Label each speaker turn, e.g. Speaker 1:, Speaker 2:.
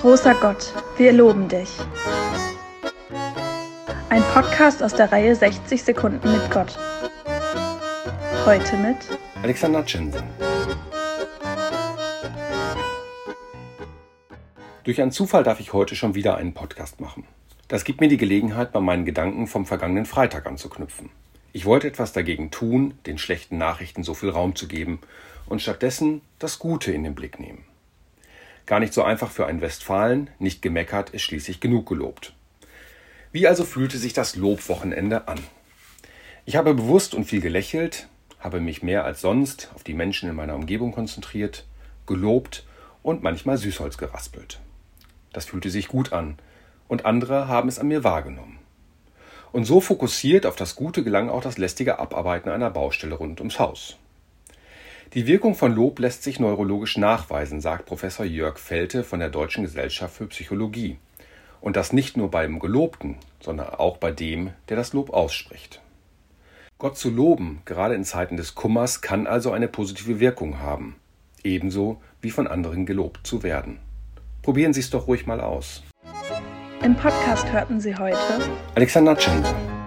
Speaker 1: Großer Gott, wir loben dich. Ein Podcast aus der Reihe 60 Sekunden mit Gott. Heute mit
Speaker 2: Alexander Tschensen. Durch einen Zufall darf ich heute schon wieder einen Podcast machen. Das gibt mir die Gelegenheit, bei meinen Gedanken vom vergangenen Freitag anzuknüpfen. Ich wollte etwas dagegen tun, den schlechten Nachrichten so viel Raum zu geben und stattdessen das Gute in den Blick nehmen. Gar nicht so einfach für einen Westfalen, nicht gemeckert ist schließlich genug gelobt. Wie also fühlte sich das Lobwochenende an? Ich habe bewusst und viel gelächelt, habe mich mehr als sonst auf die Menschen in meiner Umgebung konzentriert, gelobt und manchmal Süßholz geraspelt. Das fühlte sich gut an, und andere haben es an mir wahrgenommen. Und so fokussiert auf das Gute gelang auch das lästige Abarbeiten einer Baustelle rund ums Haus. Die Wirkung von Lob lässt sich neurologisch nachweisen, sagt Professor Jörg Felte von der Deutschen Gesellschaft für Psychologie. Und das nicht nur beim Gelobten, sondern auch bei dem, der das Lob ausspricht. Gott zu loben, gerade in Zeiten des Kummers, kann also eine positive Wirkung haben, ebenso wie von anderen gelobt zu werden. Probieren Sie es doch ruhig mal aus.
Speaker 1: Im Podcast hörten Sie heute
Speaker 2: Alexander Chandler.